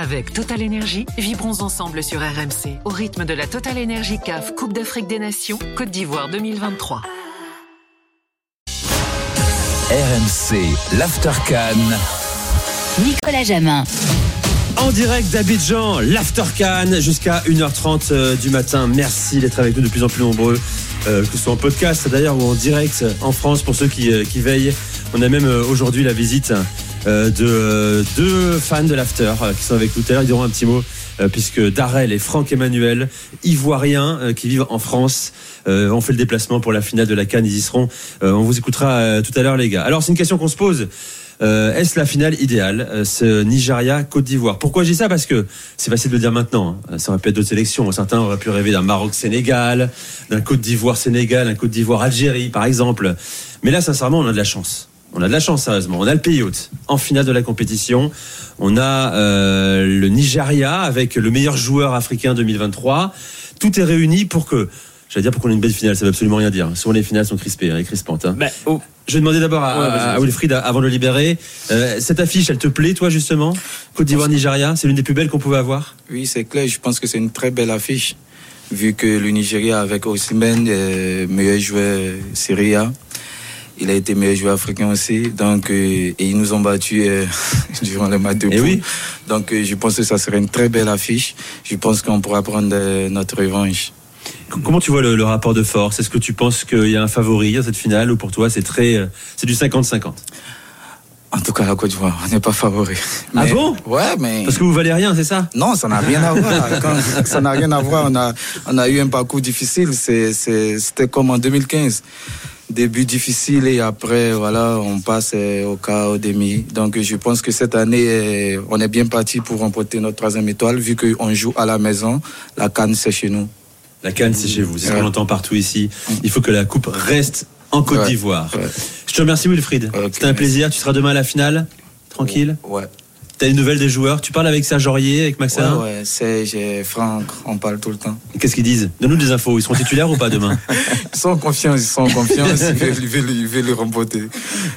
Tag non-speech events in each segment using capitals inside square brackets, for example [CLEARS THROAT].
Avec Total Energy, vibrons ensemble sur RMC au rythme de la Total Energy CAF Coupe d'Afrique des Nations Côte d'Ivoire 2023. RMC, l'Aftercan. Nicolas Jamin. En direct d'Abidjan, l'Aftercan jusqu'à 1h30 euh, du matin. Merci d'être avec nous de plus en plus nombreux, euh, que ce soit en podcast d'ailleurs ou en direct en France pour ceux qui, euh, qui veillent. On a même aujourd'hui la visite de euh, deux fans de l'After euh, qui sont avec nous tout à l'heure. Ils diront un petit mot euh, puisque Darrell et Franck Emmanuel, ivoiriens euh, qui vivent en France, euh, ont fait le déplacement pour la finale de la Cannes. Ils y seront. Euh, on vous écoutera euh, tout à l'heure, les gars. Alors, c'est une question qu'on se pose. Euh, Est-ce la finale idéale, euh, ce Nigeria-Côte d'Ivoire? Pourquoi je dis ça? Parce que c'est facile de le dire maintenant. hein. Ça aurait pu être d'autres sélections. Certains auraient pu rêver d'un Maroc-Sénégal, d'un Côte d'Ivoire-Sénégal, d'un Côte d'Ivoire-Algérie, par exemple. Mais là, sincèrement, on a de la chance. On a de la chance, sérieusement. On a le pays hôte en finale de la compétition. On a euh, le Nigeria avec le meilleur joueur africain 2023. Tout est réuni pour que, j'allais dire pour qu'on ait une belle finale, ça veut absolument rien dire. Souvent les finales sont crispées hein, et crispantes. hein. Bah, oh, Je vais demander d'abord à, Ouais, à. Wilfried avant de le libérer. Euh, cette affiche, elle te plaît, toi, justement? Côte d'Ivoire-Nigeria, c'est l'une des plus belles qu'on pouvait avoir? Oui, c'est clair. Je pense que c'est une très belle affiche. Vu que le Nigeria, avec Osimhen, euh, meilleur joueur Serie A, il a été meilleur joueur africain aussi. Donc, euh, et ils nous ont battus euh, [LAUGHS] durant le match de Eh poule. oui. Donc, euh, je pense que ça serait une très belle affiche. Je pense qu'on pourra prendre notre revanche. Comment tu vois le, le rapport de force? Est-ce que tu penses qu'il y a un favori à cette finale? Ou pour toi, c'est très, c'est du 50-50 En tout cas, la Côte d'Ivoire, on n'est pas favori. Ah Mais- bon? Ouais, mais. Parce que vous valez rien, c'est ça? Non, ça n'a rien à voir. [LAUGHS] Quand- ça n'a rien à voir. On a, on a eu un parcours difficile. C'était comme en 2015. Début difficile et après, voilà, on passe euh, au cas au demi. Donc, je pense que cette année, euh, on est bien parti pour remporter notre troisième étoile, vu qu'on joue à la maison. La canne, c'est chez nous. La Cannes, c'est chez vous, c'est ce qu'on entend partout ici. Il faut que la coupe reste en Côte Ouais. d'Ivoire. Ouais. Je te remercie, Wilfried. C'était un plaisir. Tu seras demain à la finale? Tranquille? Ouais. T'as des nouvelles des joueurs? Tu parles avec Serge Aurier, avec Ouais, Maxin ouais. Serge et Franck, on parle tout le temps. Qu'est-ce qu'ils disent? Donne-nous des infos. Ils seront titulaires ou pas demain? [LAUGHS] Ils sont confiants, ils sont confiants. [LAUGHS] ils veulent, ils veulent- ils veulent le remporter.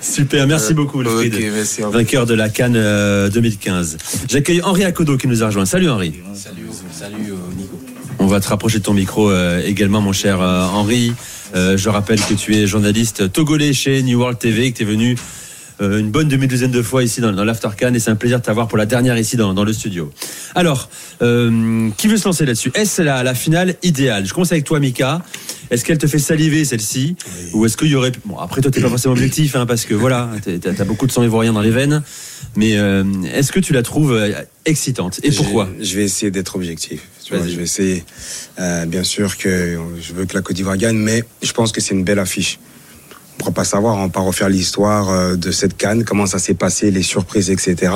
Super, merci beaucoup, Wilfried. Ok, merci. Vainqueur de la Cannes euh, 2015. J'accueille Henri Akodo qui nous a rejoint. Salut Henri. Salut, salut Nico. On va te rapprocher de ton micro euh, également, mon cher euh, Henri. Euh, je rappelle que tu es journaliste togolais chez New World TV, que tu es venu euh, une bonne demi-douzaine de fois ici dans, dans l'Aftercan et c'est un plaisir de t'avoir pour la dernière ici dans, dans le studio. Alors, euh, qui veut se lancer là-dessus? Est-ce la, la finale idéale? Je commence avec toi, Mika. Est-ce qu'elle te fait saliver celle-ci? Ou est-ce qu'il y aurait. Bon, après, toi, t'es pas forcément objectif, hein, parce que voilà, t'as t'as beaucoup de sang ivoirien dans les veines. Mais euh, est-ce que tu la trouves euh, excitante? Et pourquoi? je, je vais essayer d'être objectif. Tu vois, Vas-y. je vais essayer. euh, bien sûr que je veux que la Côte d'Ivoire gagne, mais je pense que c'est une belle affiche. On ne pourra pas savoir, on va pas refaire l'histoire euh, de cette canne, comment ça s'est passé, les surprises, etc.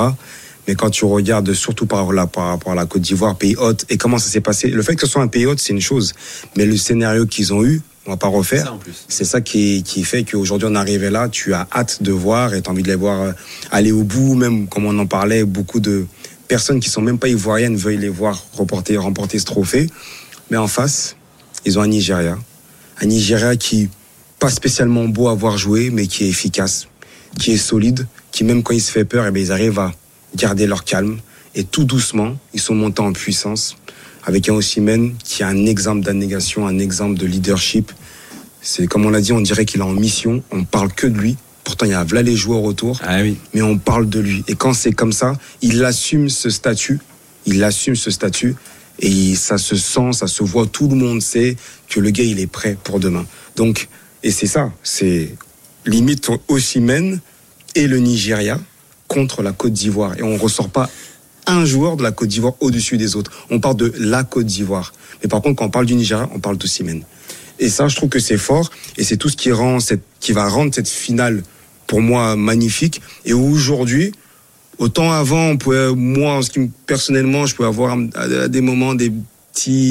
Mais quand tu regardes surtout par, là, par rapport à la Côte d'Ivoire, pays hôte, et comment ça s'est passé, le fait que ce soit un pays hôte, c'est une chose. Mais le scénario qu'ils ont eu, on va pas refaire. C'est ça qui, qui fait qu'aujourd'hui on est arrivé là, tu as hâte de voir et tu as envie de les voir euh, aller au bout, même comme on en parlait, beaucoup de personnes qui sont même pas ivoiriennes veulent les voir remporter, remporter ce trophée. Mais en face, ils ont un Nigeria. Un Nigeria qui pas spécialement beau à voir jouer, mais qui est efficace, qui est solide, qui même quand il se fait peur, eh bien, ils arrivent à garder leur calme. Et tout doucement, ils sont montés en puissance avec un Osimhen qui a un exemple d'abnégation, un exemple de leadership. C'est comme on l'a dit, on dirait qu'il est en mission. On parle que de lui. Pourtant, il y a là les joueurs autour, Ah oui. mais on parle de lui. Et quand c'est comme ça, il assume ce statut. Il assume ce statut. Et ça se sent, ça se voit. Tout le monde sait que le gars, il est prêt pour demain. Donc, et c'est ça. C'est limite Osimhen et le Nigeria contre la Côte d'Ivoire. Et on ressort pas un joueur de la Côte d'Ivoire au-dessus des autres. On parle de la Côte d'Ivoire. Mais par contre, quand on parle du Nigeria, on parle d'Osimhen. Et ça, je trouve que c'est fort. Et c'est tout ce qui, rend cette, qui va rendre cette finale, pour moi, magnifique. Et aujourd'hui, autant avant, moi, personnellement, je pouvais avoir des moments des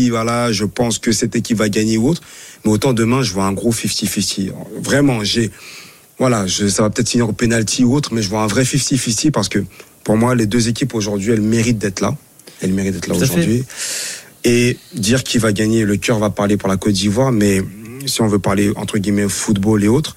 voilà, je pense que cette équipe va gagner ou autre. Mais autant demain, je vois un gros 50-50. Vraiment, j'ai, voilà, je, ça va peut-être finir au penalty ou autre, mais je vois un vrai 50-50 parce que pour moi, les deux équipes aujourd'hui, elles méritent d'être là. Elles méritent d'être là aujourd'hui. Et dire qui va gagner, le cœur va parler pour la Côte d'Ivoire, mais si on veut parler entre guillemets football et autres,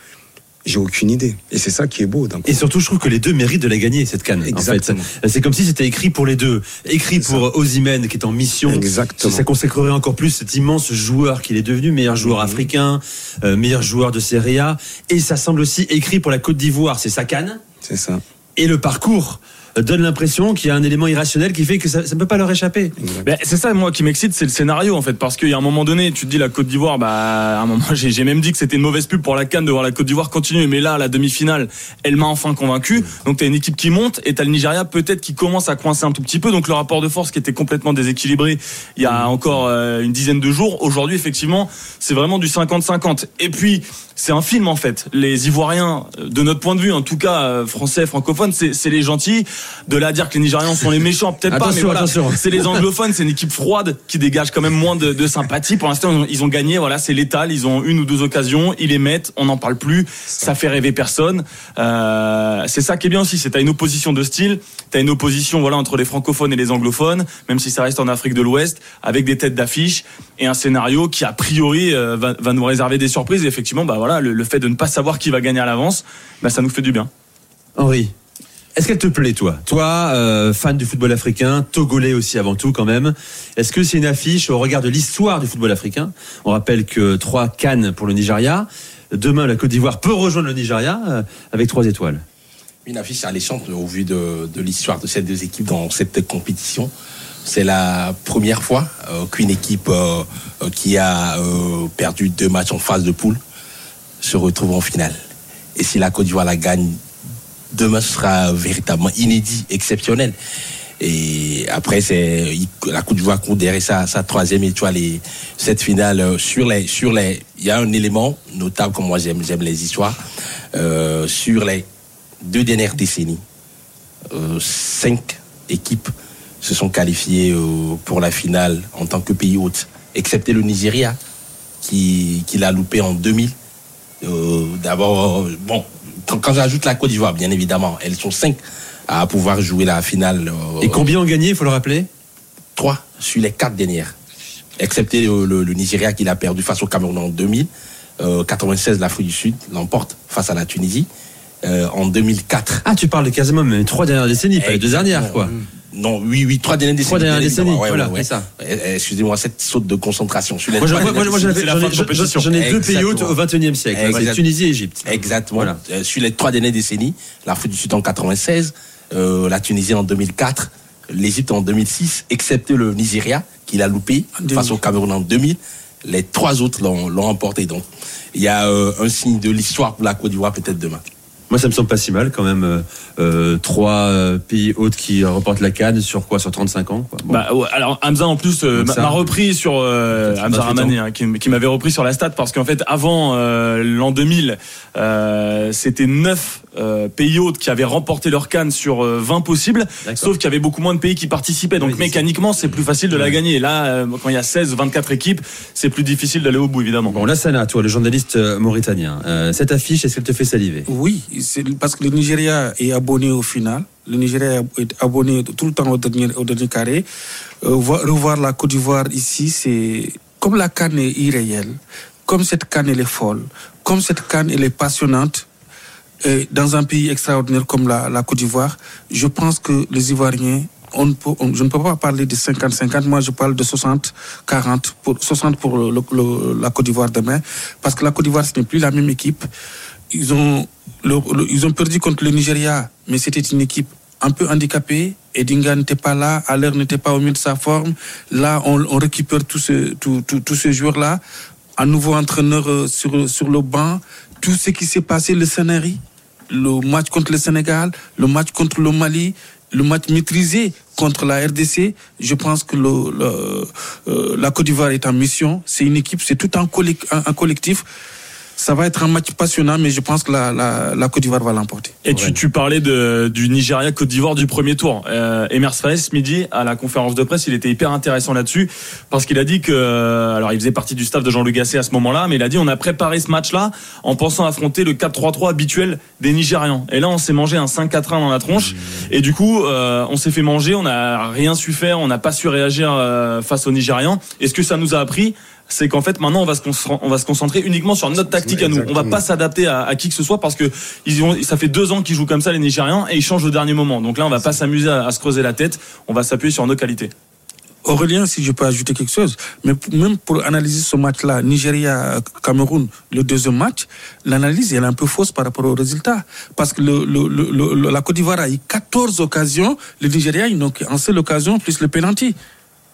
J'ai aucune idée. Et c'est ça qui est beau. Et surtout, je trouve que les deux méritent de la gagner cette canne. Exactement. En fait, c'est comme si c'était écrit pour les deux, écrit pour Osimhen qui est en mission. Exactement. Ça consacrerait encore plus cet immense joueur qu'il est devenu, meilleur joueur Mhm. africain, euh, meilleur joueur de Serie A. Et ça semble aussi écrit pour la Côte d'Ivoire. C'est sa canne. C'est ça. Et le parcours donne l'impression qu'il y a un élément irrationnel qui fait que ça ne peut pas leur échapper. Ben, c'est ça, moi, qui m'excite, c'est le scénario, en fait. Parce qu'il y a un moment donné, tu te dis la Côte d'Ivoire, bah, à un moment, [LAUGHS] j'ai j'ai même dit que c'était une mauvaise pub pour la Cannes de voir la Côte d'Ivoire continuer. Mais là, la demi-finale, elle m'a enfin convaincu. Donc, t'as une équipe qui monte et t'as le Nigeria, peut-être, qui commence à coincer un tout petit peu. Donc, le rapport de force qui était complètement déséquilibré il y a encore euh, une dizaine de jours. Aujourd'hui, effectivement, c'est vraiment du 50-50. Et puis, c'est un film en fait. Les Ivoiriens, euh, de notre point de vue, en tout cas euh, français, francophones, c'est c'est les gentils. De là à dire que les Nigérians sont les méchants, peut-être pas, mais voilà, c'est les anglophones, c'est une équipe froide qui dégage quand même moins de, de sympathie. Pour l'instant, ils ont- ils ont gagné, voilà, c'est létal. Ils ont une ou deux occasions, ils les mettent, on n'en parle plus, ça fait rêver personne. Euh, c'est ça qui est bien aussi, c'est t'as une opposition de style, t'as une opposition voilà entre les francophones et les anglophones, même si ça reste en Afrique de l'Ouest, avec des têtes d'affiche et un scénario qui a priori euh, va, va nous réserver des surprises. Et effectivement, bah voilà, le, le fait de ne pas savoir qui va gagner à l'avance, bah ça nous fait du bien. Henri, est-ce qu'elle te plaît, toi? Toi, euh, fan du football africain, togolais aussi avant tout quand même. Est-ce que c'est une affiche au regard de l'histoire du football africain? On rappelle que trois cannes pour le Nigeria. Demain, la Côte d'Ivoire peut rejoindre le Nigeria euh, avec trois étoiles. Une affiche alléchante au vu de, l'histoire de ces deux équipes dans cette compétition. C'est la première fois euh, qu'une équipe qui a perdu deux matchs en phase de poule se retrouve en finale. Et si la Côte d'Ivoire la gagne, demain sera véritablement inédit, exceptionnel. Et après, c'est la Côte d'Ivoire court derrière sa, sa troisième étoile et cette finale euh, sur les sur les. Il y a un élément notable comme moi j'aime j'aime les histoires euh, sur les deux dernières décennies. euh, cinq équipes se sont qualifiées pour la finale en tant que pays hôte, excepté le Nigeria qui, qui l'a loupé en 2000. Euh, D'abord, bon, quand, j'ajoute la Côte d'Ivoire, bien évidemment, elles sont cinq à pouvoir jouer la finale. euh, Et combien ont gagné, il faut le rappeler? Trois sur les quatre dernières, excepté le, le- le Nigeria qui l'a perdu face au Cameroun en 2000. Euh, 96, l'Afrique du Sud l'emporte face à la Tunisie. Euh, en 2004. Ah, tu parles de quasiment les trois dernières décennies, pas les deux dernières, quoi. Non, oui, oui, trois dernières décennies. Trois dernières décennies, ouais, voilà, ouais, ouais. c'est ça. Euh, Excusez-moi, cette saute de concentration. Moi, j'en ai- deux pays hôtes au XXIe siècle. C'est Tunisie et Égypte. Exactement. Voilà. Euh, sur les trois dernières décennies, l'Afrique du Sud en 96, euh, la Tunisie en 2004, l'Égypte en 2006, excepté le Nigeria qui l'a loupé face au Cameroun en 2000. Les trois autres l'ont l'ont emporté. Donc, il y a euh, un signe de l'histoire pour la Côte d'Ivoire peut-être demain. Moi, ça me semble pas si mal quand même. euh, euh, trois euh, pays hôtes qui remportent la canne sur quoi Sur 35 ans quoi. Bon. Bah, ouais, alors Hamza en plus euh, m'a repris sur euh, Hamza 28 ans. Ramani hein, qui, m'avait repris sur la stat parce qu'en fait avant euh, l'an 2000 euh, c'était 9 pays hôtes qui avaient remporté leur canne sur euh, 20 possibles D'accord. sauf qu'il y avait beaucoup moins de pays qui participaient donc Oui, mécaniquement c'est plus facile de la gagner là euh, quand il y a 16 24 équipes c'est plus difficile d'aller au bout évidemment Bon, Lassana, toi, le journaliste euh, mauritanien, euh, cette affiche, est-ce qu'elle te fait saliver? Oui, c'est parce que le Nigeria est abonné au final. Le Nigeria est abonné tout le temps au dernier, au dernier carré. Euh, voir- revoir la Côte d'Ivoire ici, c'est comme la canne est irréelle, comme cette canne elle est folle, comme cette canne elle est passionnante. Et dans un pays extraordinaire comme la, Côte d'Ivoire, je pense que les Ivoiriens, je ne peux pas parler de 50-50, moi je parle de 60-40, pour, 60 pour la Côte d'Ivoire demain, parce que la Côte d'Ivoire, ce n'est plus la même équipe. Ils ont, ils ont perdu contre le Nigeria, mais c'était une équipe un peu handicapée. Edinga n'était pas là, Aller n'était pas au mieux de sa forme. Là, on, récupère tous ces joueurs-là. Un nouveau entraîneur euh, sur, sur le banc. Tout ce qui s'est passé, le scénario, le match contre le Sénégal, le match contre le Mali, le match maîtrisé contre la RDC, je pense que euh, la Côte d'Ivoire est en mission. C'est une équipe, c'est tout un collectif. Ça va être un match passionnant, mais je pense que la, la, la Côte d'Ivoire va l'emporter. Et tu, tu parlais de, du Nigeria Côte d'Ivoire du premier tour. Euh, Emers ce midi à la conférence de presse, il était hyper intéressant là-dessus parce qu'il a dit que euh, alors il faisait partie du staff de Jean-Luc Gasset à ce moment-là, mais il a dit on a préparé ce match-là en pensant affronter le 4-3-3 habituel des Nigérians. Et là on s'est mangé un 5-4-1 dans la tronche et du coup euh, on s'est fait manger, on n'a rien su faire, on n'a pas su réagir euh, face aux Nigérians. Et ce que ça nous a appris c'est qu'en fait maintenant on va se concentrer, on va se concentrer uniquement sur notre tactique à nous. On va Exactement. pas s'adapter à, à qui que ce soit parce que ils ont, ça fait deux ans qu'ils jouent comme ça les Nigériens et ils changent au dernier moment. Donc là on va pas s'amuser à, à se creuser la tête. On va s'appuyer sur nos qualités. Aurélien, si je peux ajouter quelque chose, mais même pour analyser ce match-là, Nigeria-Cameroun, le deuxième match, l'analyse elle est un peu fausse par rapport au résultat. Parce que le, le- le- le- la Côte d'Ivoire a eu 14 occasions, le Nigeria, ils n'ont qu'une seule occasion, plus le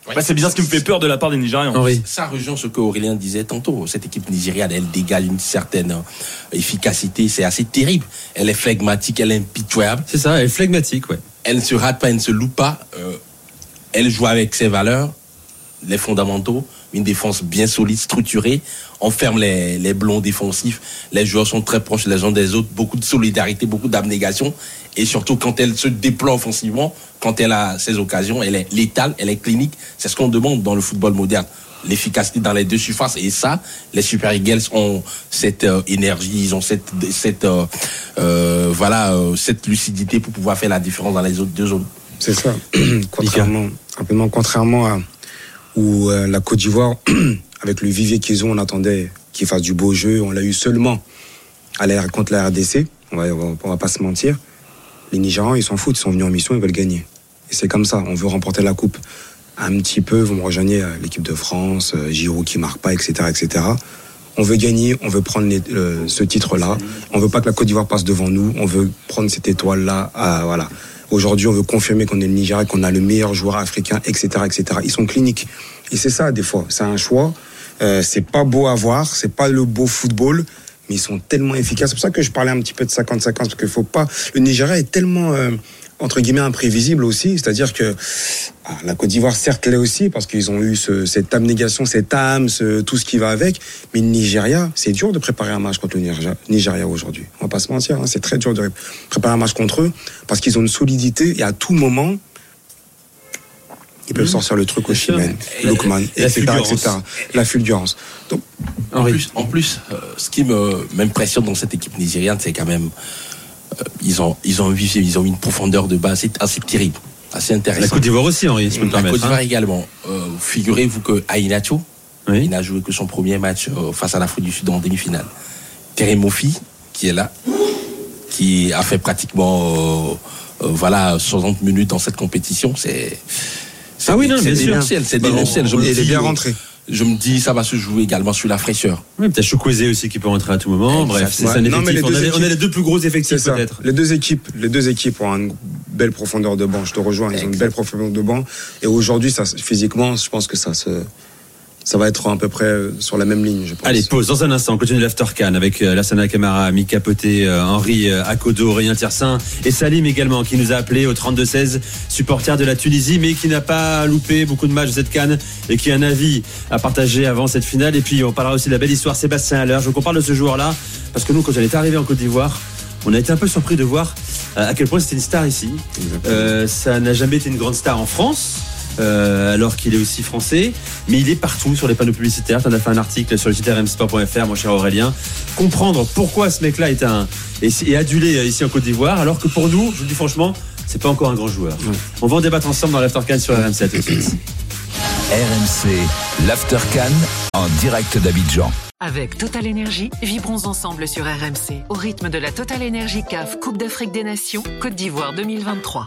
Bah, c'est bien ce qui me fait peur de la part des Nigériens. Henri. Ça rejoint ce que Aurélien disait tantôt. Cette équipe nigériane, elle dégage une certaine euh, efficacité. C'est assez terrible. Elle est flegmatique, elle est impitoyable. C'est ça, elle est flegmatique, ouais. Elle ne se rate pas, elle ne se loupe pas. Euh, elle joue avec ses valeurs, les fondamentaux, une défense bien solide, structurée. On ferme les, les blonds défensifs. Les joueurs sont très proches les uns des autres. Beaucoup de solidarité, beaucoup d'abnégation. Et surtout, quand elle se déploie offensivement, quand elle a ses occasions, elle est létale, elle est clinique. C'est ce qu'on demande dans le football moderne. L'efficacité dans les deux surfaces. Et ça, les Super Eagles ont cette euh, énergie, ils ont cette, cette, euh, euh, voilà, cette lucidité pour pouvoir faire la différence dans les autres deux zones. C'est ça. [CLEARS THROAT] contrairement, rapidement, contrairement à où la Côte d'Ivoire, [CLEARS THROAT] avec le vivier qu'ils ont, on attendait qu'ils fassent du beau jeu. On l'a eu seulement à la, contre la RDC. On va, on va, on va pas se mentir. Les Nigérians, ils s'en foutent. Ils sont venus en mission, ils veulent gagner. Et c'est comme ça. On veut remporter la coupe. Un petit peu, vous me rejoignez euh, l'équipe de France, euh, Giroud qui marque pas, etc., etc. On veut gagner, on veut prendre euh, ce titre-là. On veut pas que la Côte d'Ivoire passe devant nous. On veut prendre cette étoile-là. Voilà. Aujourd'hui, on veut confirmer qu'on est le Nigeria, qu'on a le meilleur joueur africain, etc., etc. Ils sont cliniques. Et c'est ça, des fois. C'est un choix. Euh, c'est pas beau à voir. C'est pas le beau football. Mais ils sont tellement efficaces. C'est pour ça que je parlais un petit peu de 50-50. Parce qu'il faut pas. Le Nigeria est tellement. euh, entre guillemets imprévisible aussi, c'est-à-dire que ah, la Côte d'Ivoire certes l'est aussi parce qu'ils ont eu ce- cette abnégation, cette âme, ce- tout ce qui va avec. Mais le Nigeria, c'est dur de préparer un match contre le Nigeria, Nigeria aujourd'hui. On va pas se mentir, hein, c'est très dur de préparer un match contre eux parce qu'ils ont une solidité et à tout moment ils peuvent sortir le truc au. Chimène, Lookman, etc., etc. La fulgurance. Donc En plus, en plus euh, ce qui me m'impressionne dans cette équipe nigériane, c'est quand même euh, ils ont ils ont eu ils ont eu une profondeur de base assez, assez terrible, assez La intéressante. Côte d'Ivoire aussi, Henri, si La Côte d'Ivoire hein. également. Euh, Figurez-vous que Ainacho, Oui. il n'a joué que son premier match euh, face à l'Afrique du Sud en demi-finale. Terry Mofi, qui est là, qui a fait pratiquement euh, euh, voilà 60 minutes dans cette compétition, c'est Ah oui, non, c'est bien sûr. c'est Bah, démentiel. Il est bien rentré. Je me dis, ça va se jouer également sur la fraîcheur. Oui, peut-être aussi qui peut rentrer à tout moment. Bref, c'est Ouais. ça un Non, mais les On deux a, les- on a équipes- les deux plus gros effectifs ça. peut-être. Les deux équipes, les deux équipes ont une belle profondeur de banc. Je te rejoins. Ils ont une belle profondeur de banc. Et aujourd'hui, ça, physiquement, je pense que ça se, ça va être à peu près euh, sur la même ligne. Je pense. Allez, pause dans un instant. On continue l'After Can avec euh, Lassana Camara, Mika Poté, euh, Henri Akodo, Aurélien Tiersin et Salim également qui nous a appelé au 32-16, supporter de la Tunisie, mais qui n'a pas loupé beaucoup de matchs de cette canne et qui a un avis à partager avant cette finale. Et puis on parlera aussi de la belle histoire Sébastien Haller. Je veux qu'on parle de ce joueur-là parce que nous, quand on est arrivé en Côte d'Ivoire, on a été un peu surpris de voir à quel point c'était une star ici. Euh, ça n'a jamais été une grande star en France. Euh, alors qu'il est aussi français, mais il est partout sur les panneaux publicitaires. Tu en as fait un article sur le site rmsport.fr, mon cher Aurélien. Comprendre pourquoi ce mec-là est un est, est adulé euh, ici en Côte d'Ivoire, alors que pour nous, je vous le dis franchement, c'est pas encore un grand joueur. On va en débattre ensemble dans l'Aftercan sur RMC. tout de suite. RMC, l'After Can en direct d'Abidjan. Avec Total Énergie, vibrons ensemble sur RMC au rythme de la Total Énergie CAF Coupe d'Afrique des Nations Côte d'Ivoire 2023.